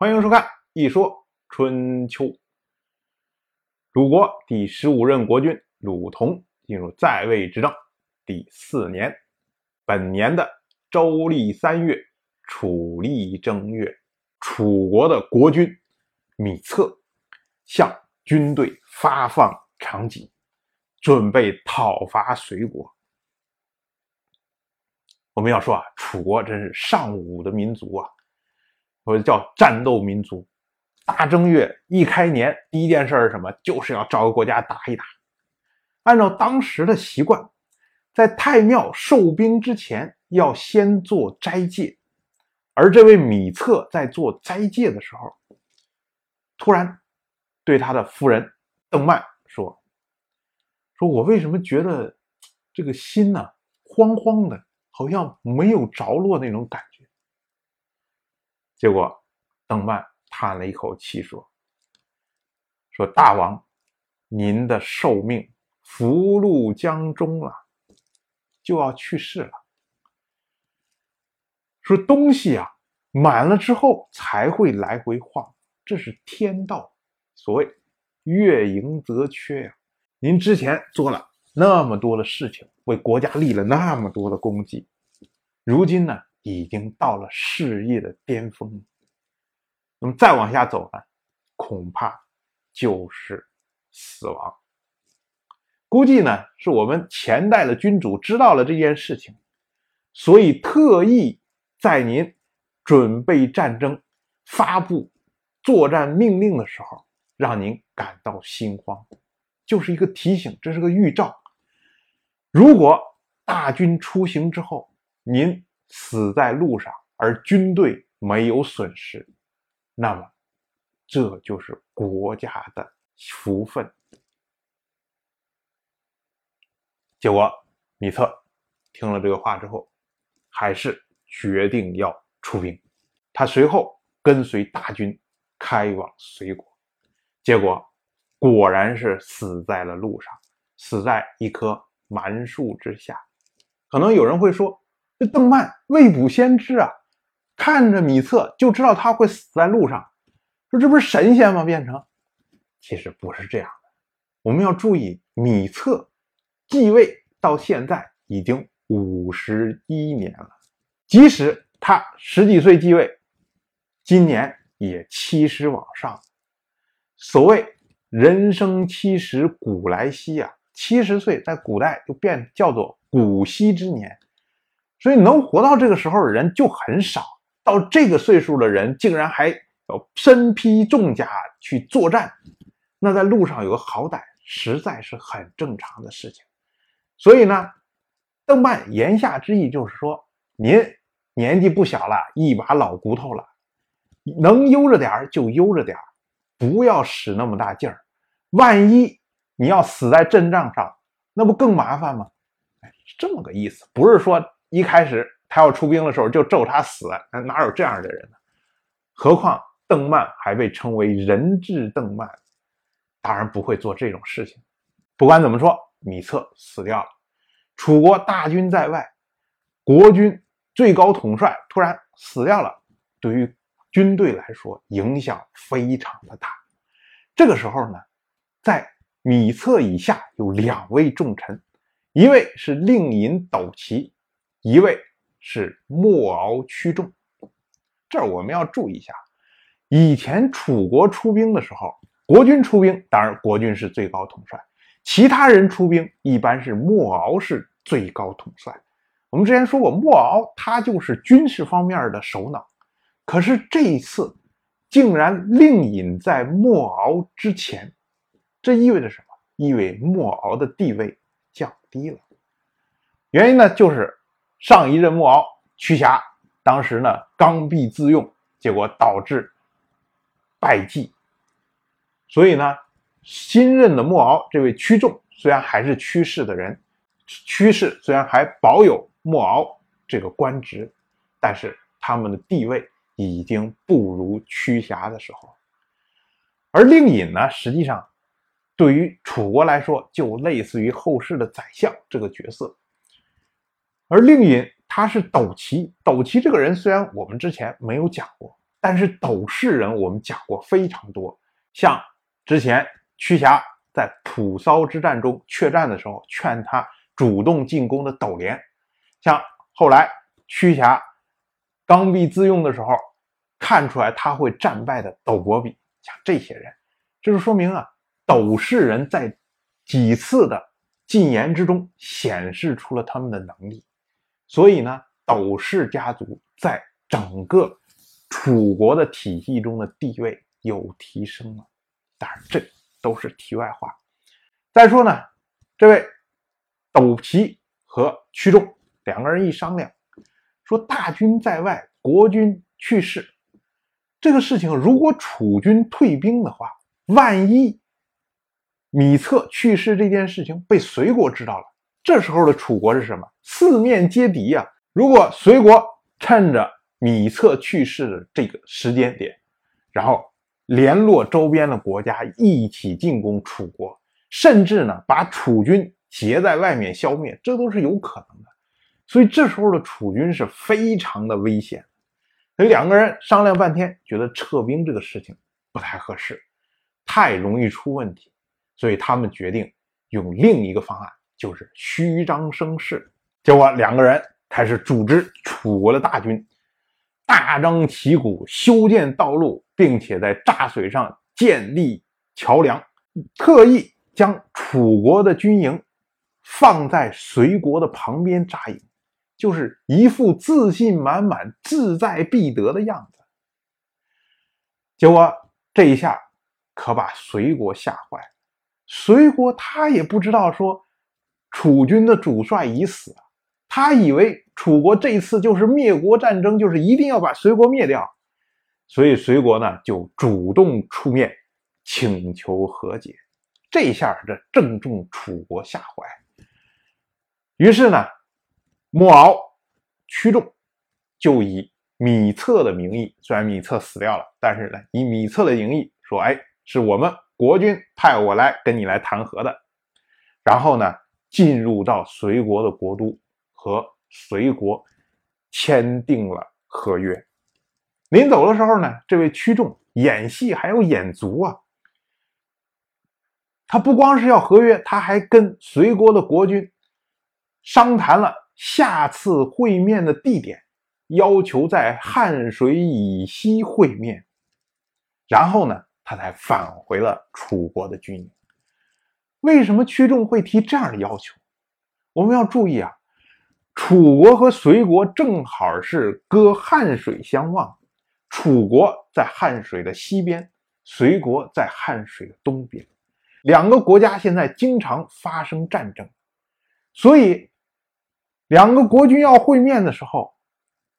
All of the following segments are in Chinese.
欢迎收看《一说春秋》。鲁国第十五任国君鲁同进入在位执政第四年，本年的周历三月，楚历正月，楚国的国君芈策向军队发放长戟，准备讨伐隋国。我们要说啊，楚国真是尚武的民族啊。或者叫战斗民族，大正月一开年，第一件事是什么？就是要找个国家打一打。按照当时的习惯，在太庙受兵之前，要先做斋戒。而这位米策在做斋戒的时候，突然对他的夫人邓曼说：“说我为什么觉得这个心呢，慌慌的，好像没有着落那种感。”结果，邓曼叹了一口气说：“说大王，您的寿命福禄将终了，就要去世了。说东西啊满了之后才会来回晃，这是天道。所谓月盈则缺呀。您之前做了那么多的事情，为国家立了那么多的功绩，如今呢？”已经到了事业的巅峰，那么再往下走呢，恐怕就是死亡。估计呢，是我们前代的君主知道了这件事情，所以特意在您准备战争、发布作战命令的时候，让您感到心慌，就是一个提醒，这是个预兆。如果大军出行之后，您。死在路上，而军队没有损失，那么这就是国家的福分。结果，米特听了这个话之后，还是决定要出兵。他随后跟随大军开往隋国，结果果然是死在了路上，死在一棵蛮树之下。可能有人会说。这邓曼未卜先知啊，看着米策就知道他会死在路上，说这不是神仙吗？变成，其实不是这样的。我们要注意，米策继位到现在已经五十一年了，即使他十几岁继位，今年也七十往上。所谓人生七十古来稀啊，七十岁在古代就变叫做古稀之年。所以能活到这个时候的人就很少，到这个岁数的人竟然还要身披重甲去作战，那在路上有个好歹，实在是很正常的事情。所以呢，邓曼言下之意就是说，您年纪不小了，一把老骨头了，能悠着点就悠着点不要使那么大劲儿。万一你要死在阵仗上，那不更麻烦吗？哎，是这么个意思，不是说。一开始他要出兵的时候就咒他死，哪有这样的人呢？何况邓曼还被称为人质邓曼，当然不会做这种事情。不管怎么说，米策死掉了，楚国大军在外，国军最高统帅突然死掉了，对于军队来说影响非常的大。这个时候呢，在米策以下有两位重臣，一位是令尹斗齐。一位是莫敖屈众，这儿我们要注意一下。以前楚国出兵的时候，国军出兵，当然国军是最高统帅，其他人出兵一般是莫敖是最高统帅。我们之前说过，莫敖他就是军事方面的首脑，可是这一次竟然令尹在莫敖之前，这意味着什么？意味莫敖的地位降低了。原因呢，就是。上一任莫敖屈瑕，当时呢刚愎自用，结果导致败绩。所以呢，新任的莫敖这位屈仲，虽然还是屈氏的人，屈氏虽然还保有莫敖这个官职，但是他们的地位已经不如屈瑕的时候。而令尹呢，实际上对于楚国来说，就类似于后世的宰相这个角色。而令尹他是斗齐，斗齐这个人虽然我们之前没有讲过，但是斗氏人我们讲过非常多，像之前屈瑕在蒲骚之战中缺战的时候，劝他主动进攻的斗连，像后来屈瑕刚愎自用的时候，看出来他会战败的斗伯比，像这些人，这就说明啊，斗氏人在几次的进言之中显示出了他们的能力，所以呢，斗氏家族在整个。楚国的体系中的地位有提升了，当然这都是题外话。再说呢，这位斗皮和屈仲两个人一商量，说大军在外，国君去世，这个事情如果楚军退兵的话，万一米策去世这件事情被隋国知道了，这时候的楚国是什么？四面皆敌呀！如果隋国趁着米策去世的这个时间点，然后联络周边的国家一起进攻楚国，甚至呢把楚军截在外面消灭，这都是有可能的。所以这时候的楚军是非常的危险。所以两个人商量半天，觉得撤兵这个事情不太合适，太容易出问题，所以他们决定用另一个方案，就是虚张声势。结果两个人开始组织楚国的大军。大张旗鼓修建道路，并且在柞水上建立桥梁，特意将楚国的军营放在隋国的旁边扎营，就是一副自信满满、志在必得的样子。结果这一下可把隋国吓坏了。隋国他也不知道说楚军的主帅已死。他以为楚国这次就是灭国战争，就是一定要把隋国灭掉，所以隋国呢就主动出面请求和解。这下这正中楚国下怀。于是呢，莫敖、屈仲就以米策的名义，虽然米策死掉了，但是呢，以米策的名义说：“哎，是我们国君派我来跟你来谈和的。”然后呢，进入到隋国的国都。和隋国签订了合约。临走的时候呢，这位屈仲演戏还要演足啊。他不光是要合约，他还跟隋国的国君商谈了下次会面的地点，要求在汉水以西会面。然后呢，他才返回了楚国的军营。为什么屈仲会提这样的要求？我们要注意啊。楚国和隋国正好是隔汉水相望，楚国在汉水的西边，隋国在汉水的东边，两个国家现在经常发生战争，所以两个国君要会面的时候，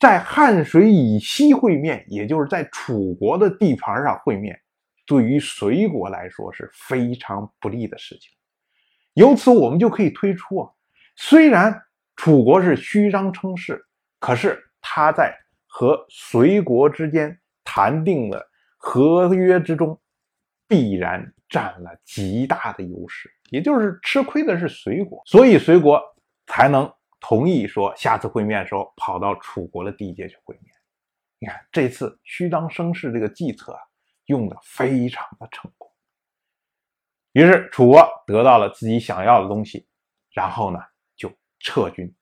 在汉水以西会面，也就是在楚国的地盘上会面，对于隋国来说是非常不利的事情。由此我们就可以推出啊，虽然。楚国是虚张声势，可是他在和隋国之间谈定的合约之中，必然占了极大的优势，也就是吃亏的是隋国，所以隋国才能同意说下次会面的时候跑到楚国的地界去会面。你看这次虚张声势这个计策啊，用的非常的成功。于是楚国得到了自己想要的东西，然后呢就？撤军，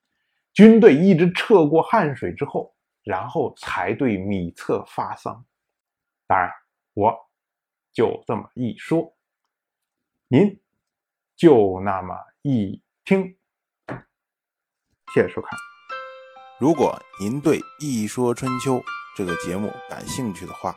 军队一直撤过汉水之后，然后才对米策发丧。当然，我就这么一说，您就那么一听。谢谢收看。如果您对《一说春秋》这个节目感兴趣的话，